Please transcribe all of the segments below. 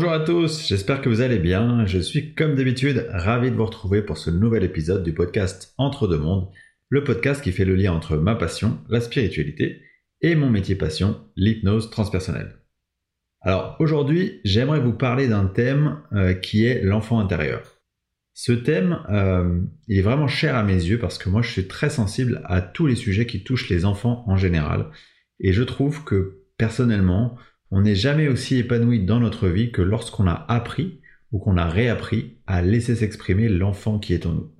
Bonjour à tous, j'espère que vous allez bien. Je suis comme d'habitude ravi de vous retrouver pour ce nouvel épisode du podcast Entre deux mondes, le podcast qui fait le lien entre ma passion, la spiritualité, et mon métier passion, l'hypnose transpersonnelle. Alors aujourd'hui, j'aimerais vous parler d'un thème euh, qui est l'enfant intérieur. Ce thème, euh, est vraiment cher à mes yeux parce que moi je suis très sensible à tous les sujets qui touchent les enfants en général. Et je trouve que personnellement, on n'est jamais aussi épanoui dans notre vie que lorsqu'on a appris ou qu'on a réappris à laisser s'exprimer l'enfant qui est en nous.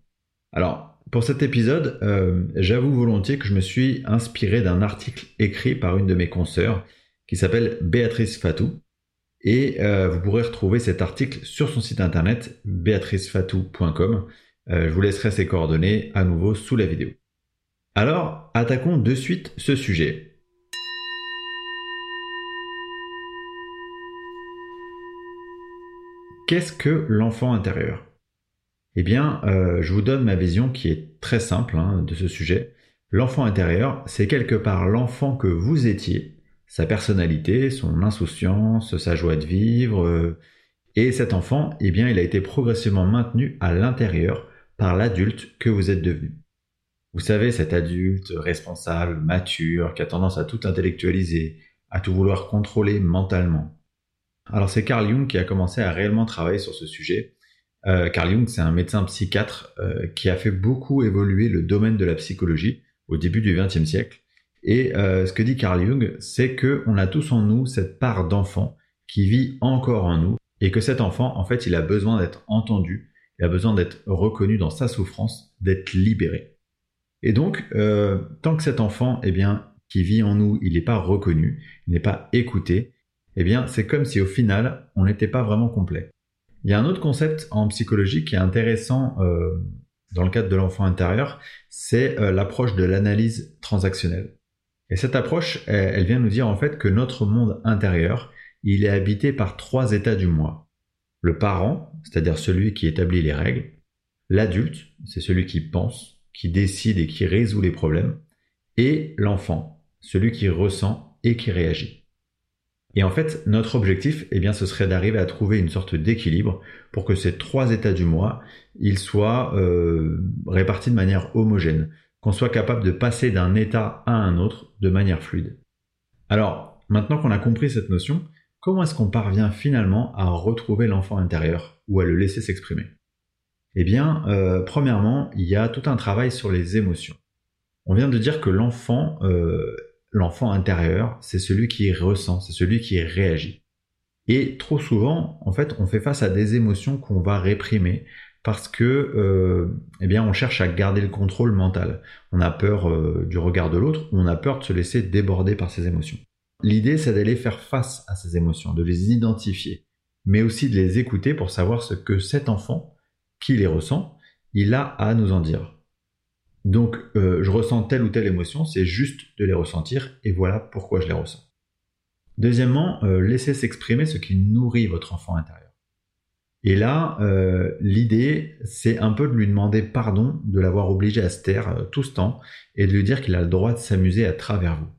Alors, pour cet épisode, euh, j'avoue volontiers que je me suis inspiré d'un article écrit par une de mes consoeurs qui s'appelle Béatrice Fatou. Et euh, vous pourrez retrouver cet article sur son site internet béatricefatou.com. Euh, je vous laisserai ses coordonnées à nouveau sous la vidéo. Alors, attaquons de suite ce sujet. Qu'est-ce que l'enfant intérieur? Eh bien, euh, je vous donne ma vision qui est très simple hein, de ce sujet. L'enfant intérieur, c'est quelque part l'enfant que vous étiez, sa personnalité, son insouciance, sa joie de vivre. Euh, et cet enfant, eh bien, il a été progressivement maintenu à l'intérieur par l'adulte que vous êtes devenu. Vous savez, cet adulte responsable, mature, qui a tendance à tout intellectualiser, à tout vouloir contrôler mentalement, alors c'est Carl Jung qui a commencé à réellement travailler sur ce sujet. Euh, Carl Jung, c'est un médecin psychiatre euh, qui a fait beaucoup évoluer le domaine de la psychologie au début du XXe siècle. Et euh, ce que dit Carl Jung, c'est que on a tous en nous cette part d'enfant qui vit encore en nous et que cet enfant, en fait, il a besoin d'être entendu, il a besoin d'être reconnu dans sa souffrance, d'être libéré. Et donc, tant que cet enfant, eh bien, qui vit en nous, il n'est pas reconnu, il n'est pas écouté, eh bien, c'est comme si au final, on n'était pas vraiment complet. Il y a un autre concept en psychologie qui est intéressant euh, dans le cadre de l'enfant intérieur, c'est euh, l'approche de l'analyse transactionnelle. Et cette approche, elle, vient nous dire en fait que notre monde intérieur, il est habité par trois états du moi. Le parent, c'est-à-dire celui qui établit les règles. L'adulte, c'est celui qui pense, qui décide et qui résout les problèmes. Et l'enfant, celui qui ressent et qui réagit. Et en fait, notre objectif, eh bien, ce serait d'arriver à trouver une sorte d'équilibre pour que ces trois états du moi, ils soient euh, répartis de manière homogène, qu'on soit capable de passer d'un état à un autre de manière fluide. Alors, maintenant qu'on a compris cette notion, comment est-ce qu'on parvient finalement à retrouver l'enfant intérieur ou à le laisser s'exprimer? Eh bien, euh, premièrement, il y a tout un travail sur les émotions. On vient de dire que l'enfant euh, l'enfant intérieur, c'est celui qui ressent, c'est celui qui réagit. Et trop souvent, en fait, on fait face à des émotions qu'on va réprimer parce que, euh, eh bien, on cherche à garder le contrôle mental. On a peur euh, du regard de l'autre, on a peur de se laisser déborder par ses émotions. L'idée, c'est d'aller faire face à ces émotions, de les identifier, mais aussi de les écouter pour savoir ce que cet enfant, qui les ressent, il a à nous en dire. Donc, euh, je ressens telle ou telle émotion, c'est juste de les ressentir et voilà pourquoi je les ressens. Deuxièmement, euh, laissez s'exprimer ce qui nourrit votre enfant intérieur. Et là, euh, l'idée, c'est un peu de lui demander pardon de l'avoir obligé à se taire tout ce temps et de lui dire qu'il a le droit de s'amuser à travers vous.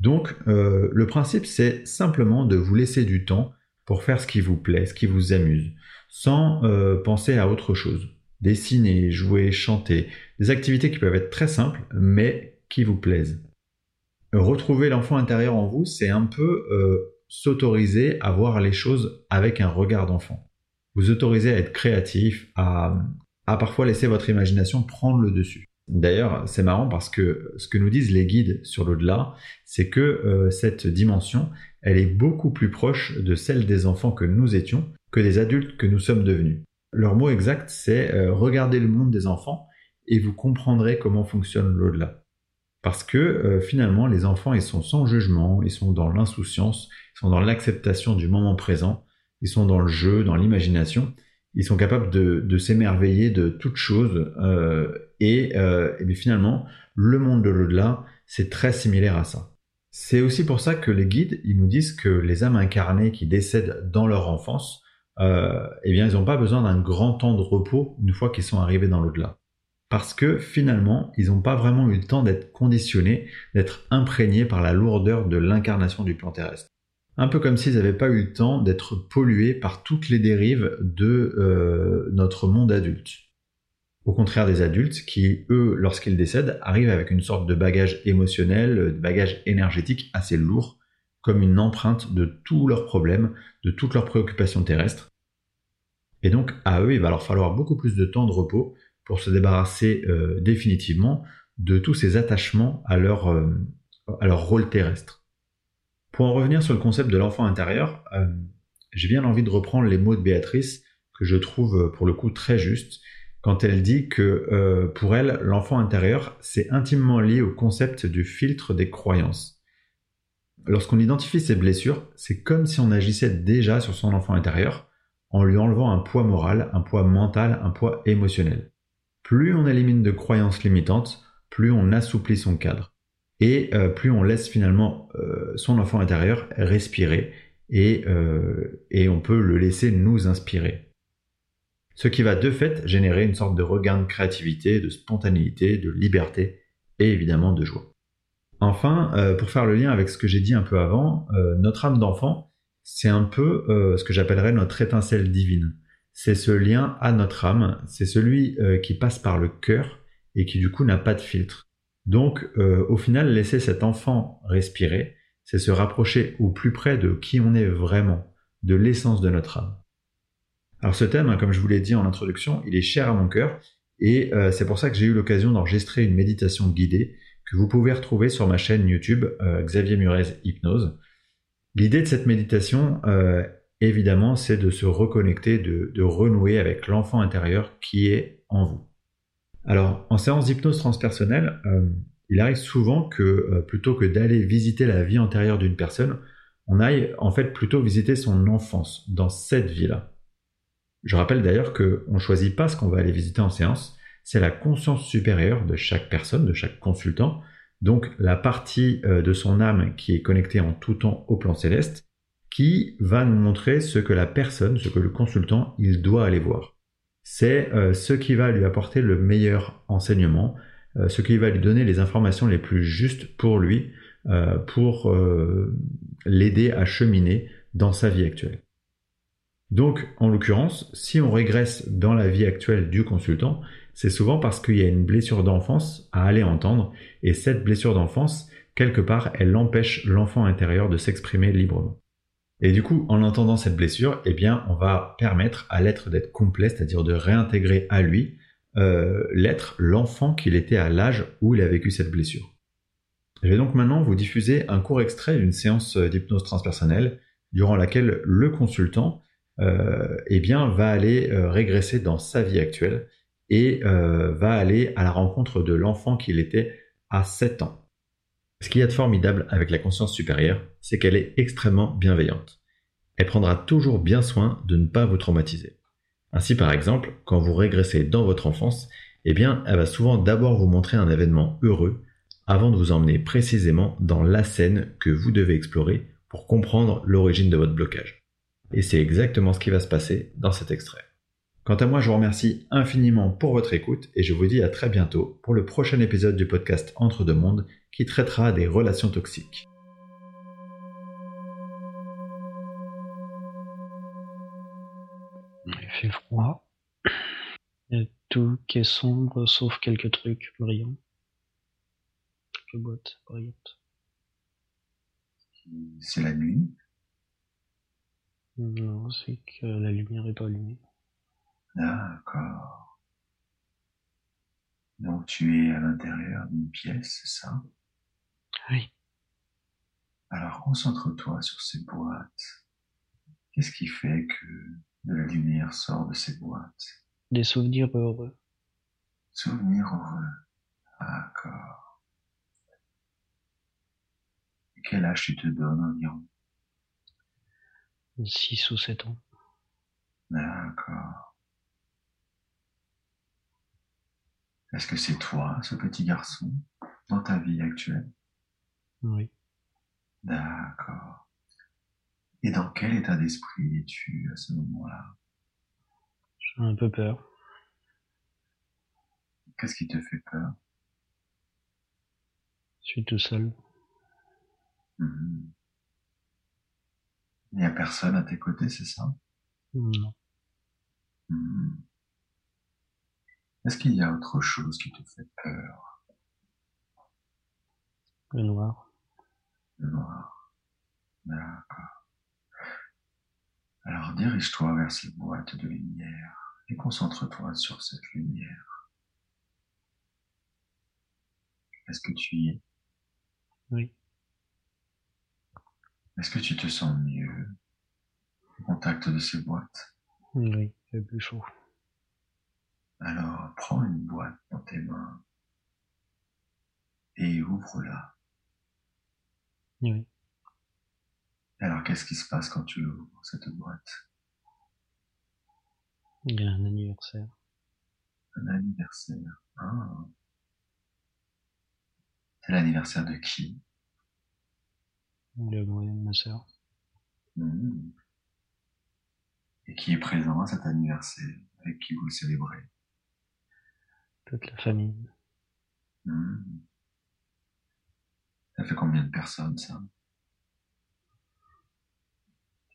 Donc, le principe, c'est simplement de vous laisser du temps pour faire ce qui vous plaît, ce qui vous amuse, sans penser à autre chose dessiner, jouer, chanter, des activités qui peuvent être très simples, mais qui vous plaisent. Retrouver l'enfant intérieur en vous, c'est un peu euh, s'autoriser à voir les choses avec un regard d'enfant. Vous autorisez à être créatif, à, parfois laisser votre imagination prendre le dessus. D'ailleurs, c'est marrant parce que ce que nous disent les guides sur l'au-delà, c'est que euh, cette dimension, elle est beaucoup plus proche de celle des enfants que nous étions que des adultes que nous sommes devenus. Leur mot exact, c'est euh, regardez le monde des enfants et vous comprendrez comment fonctionne l'au-delà. Parce que euh, finalement, les enfants, ils sont sans jugement, ils sont dans l'insouciance, ils sont dans l'acceptation du moment présent, ils sont dans le jeu, dans l'imagination, ils sont capables de, s'émerveiller de toutes choses. Euh, et, et finalement, le monde de l'au-delà, c'est très similaire à ça. C'est aussi pour ça que les guides, ils nous disent que les âmes incarnées qui décèdent dans leur enfance, euh, eh bien, ils n'ont pas besoin d'un grand temps de repos une fois qu'ils sont arrivés dans l'au-delà. Parce que finalement, ils n'ont pas vraiment eu le temps d'être conditionnés, d'être imprégnés par la lourdeur de l'incarnation du plan terrestre. Un peu comme s'ils n'avaient pas eu le temps d'être pollués par toutes les dérives de euh, notre monde adulte. Au contraire des adultes qui, eux, lorsqu'ils décèdent, arrivent avec une sorte de bagage émotionnel, de bagage énergétique assez lourd, comme une empreinte de tous leurs problèmes, de toutes leurs préoccupations terrestres. Et donc, à eux, il va leur falloir beaucoup plus de temps de repos pour se débarrasser euh, définitivement de tous ces attachements à leur, euh, à leur rôle terrestre. Pour en revenir sur le concept de l'enfant intérieur, euh, j'ai bien envie de reprendre les mots de Béatrice, que je trouve pour le coup très justes, quand elle dit que pour elle, l'enfant intérieur, c'est intimement lié au concept du filtre des croyances. Lorsqu'on identifie ses blessures, c'est comme si on agissait déjà sur son enfant intérieur en lui enlevant un poids moral, un poids mental, un poids émotionnel. Plus on élimine de croyances limitantes, plus on assouplit son cadre. Et euh, plus on laisse finalement euh, son enfant intérieur respirer et, euh, et on peut le laisser nous inspirer. Ce qui va de fait générer une sorte de regain de créativité, de spontanéité, de liberté et évidemment de joie. Enfin, euh, pour faire le lien avec ce que j'ai dit un peu avant, euh, notre âme d'enfant, c'est un peu euh, ce que j'appellerais notre étincelle divine. C'est ce lien à notre âme, c'est celui qui passe par le cœur et qui du coup n'a pas de filtre. Donc au final, laisser cet enfant respirer, c'est se rapprocher au plus près de qui on est vraiment, de l'essence de notre âme. Alors ce thème, hein, comme je vous l'ai dit en introduction, il est cher à mon cœur et c'est pour ça que j'ai eu l'occasion d'enregistrer une méditation guidée que vous pouvez retrouver sur ma chaîne YouTube euh, Xavier Murez Hypnose. L'idée de cette méditation, euh, évidemment, c'est de se reconnecter, de, renouer avec l'enfant intérieur qui est en vous. Alors, en séance d'hypnose transpersonnelle, euh, il arrive souvent que plutôt que d'aller visiter la vie antérieure d'une personne, on aille en fait plutôt visiter son enfance dans cette vie-là. Je rappelle d'ailleurs qu'on ne choisit pas ce qu'on va aller visiter en séance, c'est la conscience supérieure de chaque personne, de chaque consultant, donc la partie euh, de son âme qui est connectée en tout temps au plan céleste, qui va nous montrer ce que la personne, ce que le consultant, il doit aller voir. C'est euh, ce qui va lui apporter le meilleur enseignement, euh, ce qui va lui donner les informations les plus justes pour lui, pour l'aider à cheminer dans sa vie actuelle. Donc, en l'occurrence, si on régresse dans la vie actuelle du consultant, c'est souvent parce qu'il y a une blessure d'enfance à aller entendre, et cette blessure d'enfance, quelque part, elle empêche l'enfant intérieur de s'exprimer librement. Et du coup, en entendant cette blessure, eh bien, on va permettre à l'être d'être complet, c'est-à-dire de réintégrer à lui euh, l'être, l'enfant qu'il était à l'âge où il a vécu cette blessure. Je vais donc maintenant vous diffuser un court extrait d'une séance d'hypnose transpersonnelle durant laquelle le consultant euh, eh bien, va aller euh, régresser dans sa vie actuelle et euh, va aller à la rencontre de l'enfant qu'il était à 7 ans. Ce qu'il y a de formidable avec la conscience supérieure, c'est qu'elle est extrêmement bienveillante. Elle prendra toujours bien soin de ne pas vous traumatiser. Ainsi par exemple, quand vous régressez dans votre enfance, eh bien, elle va souvent d'abord vous montrer un événement heureux avant de vous emmener précisément dans la scène que vous devez explorer pour comprendre l'origine de votre blocage. Et c'est exactement ce qui va se passer dans cet extrait. Quant à moi, je vous remercie infiniment pour votre écoute et je vous dis à très bientôt pour le prochain épisode du podcast Entre deux mondes qui traitera des relations toxiques. Il fait froid. Il y a tout qui est sombre sauf quelques trucs brillants. Quelques boîtes brillantes. C'est la nuit? Non, c'est que la lumière est pas allumée. D'accord. Donc tu es à l'intérieur d'une pièce, c'est ça? Oui. Alors concentre-toi sur ces boîtes. Qu'est-ce qui fait que de la lumière sort de ces boîtes? Des souvenirs heureux. Souvenirs heureux. D'accord. quel âge tu te donnes environ? 6 ou 7 ans. D'accord. Est-ce que c'est toi, ce petit garçon, dans ta vie actuelle? Oui. D'accord. Et dans quel état d'esprit es-tu à ce moment-là? J'ai un peu peur. Qu'est-ce qui te fait peur? Je suis tout seul. Mhm. Il n'y a personne à tes côtés, c'est ça? Non. Hmm. Est-ce qu'il y a autre chose qui te fait peur? Le noir. Le noir. D'accord. Alors dirige-toi vers cette boîte de lumière et concentre-toi sur cette lumière. Est-ce que tu y es? Oui. Est-ce que tu te sens mieux au contact de ces boîtes? Oui, c'est plus chaud. Alors prends une boîte dans tes mains et ouvre-la. Oui. Alors qu'est-ce qui se passe quand tu ouvres cette boîte? Il y a un anniversaire. Un anniversaire. Ah. C'est l'anniversaire de qui? Le moyen de ma sœur. Hmm. Et qui est présent à cet anniversaire? Avec qui vous le célébrez? Toute la famille. Hmm. Ça fait combien de personnes ça?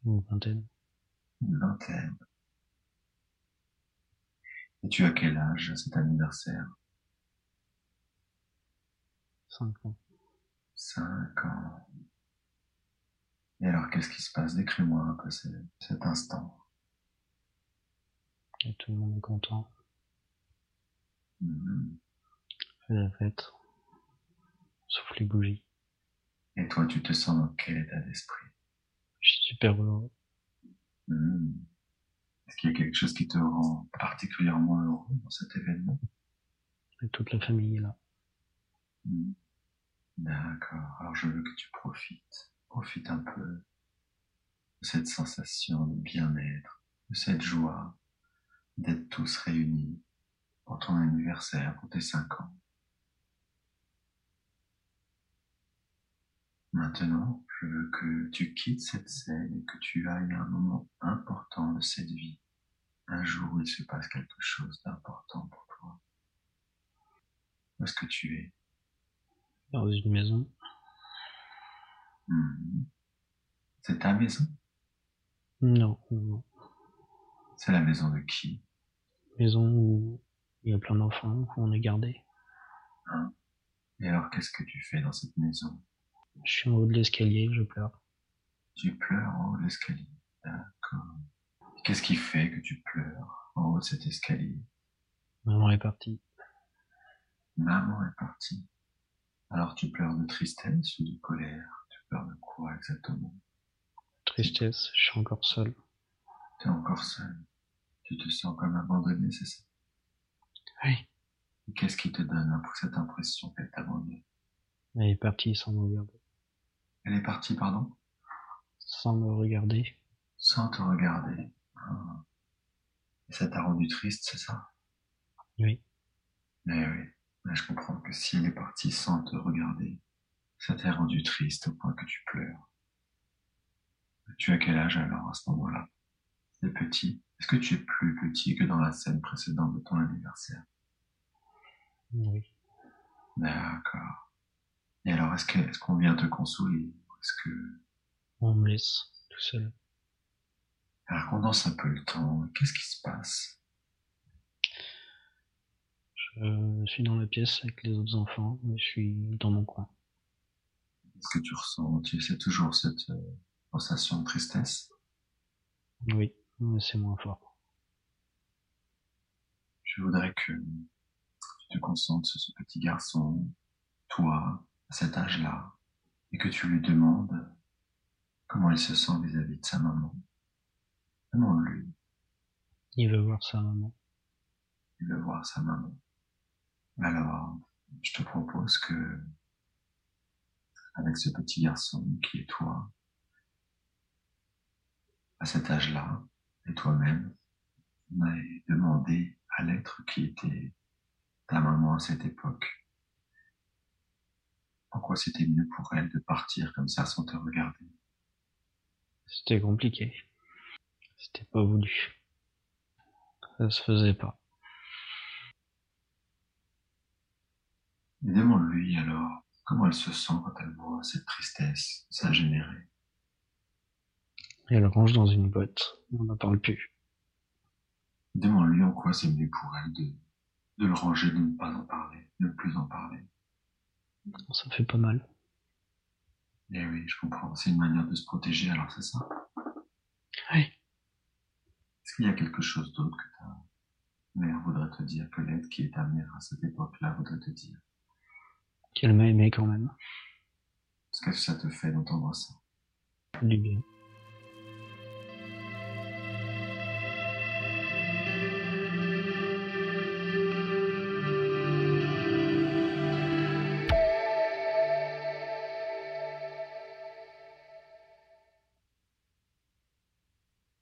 Une vingtaine. Une vingtaine. Et tu as quel âge à cet anniversaire? Cinq ans. Cinq ans. Et alors qu'est-ce qui se passe? Décris-moi un peu ce- cet instant. Et tout le monde est content. On fait la fête. Souffle les bougies. Et toi, tu te sens dans quel état d'esprit? Je suis super heureux. Hmm. Est-ce qu'il y a quelque chose qui te rend particulièrement heureux dans cet événement? Et toute la famille est là. Hmm. D'accord. Alors je veux que tu profites. Profite un peu de cette sensation de bien-être, de cette joie d'être tous réunis pour ton anniversaire, pour tes cinq ans. Maintenant, je veux que tu quittes cette scène et que tu ailles à un moment important de cette vie. Un jour où il se passe quelque chose d'important pour toi. Où est-ce que tu es? Dans une maison. Hmm. C'est ta maison? Non, non. C'est la maison de qui? Maison il y a plein d'enfants, où on est gardé. Et alors qu'est-ce que tu fais dans cette maison? Je suis en haut de l'escalier, je pleure. Tu pleures en haut de l'escalier. D'accord. Qu'est-ce qui fait que tu pleures en haut de cet escalier? Maman est partie. Maman est partie. Alors tu pleures de tristesse ou de colère? Tu pleures de quoi exactement? Tristesse, je suis encore seul. Tu es encore seul. Tu te sens comme abandonné, c'est ça? Oui. Qu'est-ce qui te donne un peu cette impression qu'elle t'abandonne Elle est partie sans me regarder. Elle est partie, pardon? Sans me regarder. Sans te regarder. Ah. Et ça t'a rendu triste, c'est ça? Oui. Mais oui, mais je comprends que si elle est partie sans te regarder, ça t'a rendu triste au point que tu pleures. Tu as quel âge alors à ce moment-là? C'est petit. Est-ce que tu es plus petit que dans la scène précédente de ton anniversaire? Oui. D'accord. Et alors, est-ce est-ce qu'on vient te consoler Est-ce que... On me laisse tout seul. Alors, condense un peu le temps. Qu'est-ce qui se passe? Je suis dans la pièce avec les autres enfants, mais je suis dans mon coin. Qu'est-ce que tu ressens? Tu sais toujours cette euh, sensation de tristesse? Oui, mais c'est moins fort. Je voudrais que tu te concentres sur ce petit garçon, toi, à cet âge-là, et que tu lui demandes comment il se sent vis-à-vis de sa maman. Demande-lui, Il veut voir sa maman. il veut voir sa maman. Alors, je te propose que, avec ce petit garçon qui est toi, à cet âge-là, et toi-même, on aille demander à l'être qui était ta maman à cette époque, pourquoi c'était mieux pour elle de partir comme ça sans te regarder? C'était compliqué. C'était pas voulu. Ça se faisait pas. Demande-lui alors comment elle se sent quand elle voit cette tristesse s'ingénérer. Et elle range dans une boîte. On n'en parle plus. Demande-lui en quoi c'est mieux pour elle de, de le ranger, de ne pas en parler, de ne plus en parler. Ça fait pas mal. Eh oui, je comprends. C'est une manière de se protéger, alors c'est ça? Oui. Est-ce qu'il y a quelque chose d'autre que ta mère voudrait te dire, que l'aide qui est ta mère à cette époque-là voudrait te dire? Qu'elle m'a aimé quand même. Qu'est-ce que ça te fait d'entendre ça? Du bien.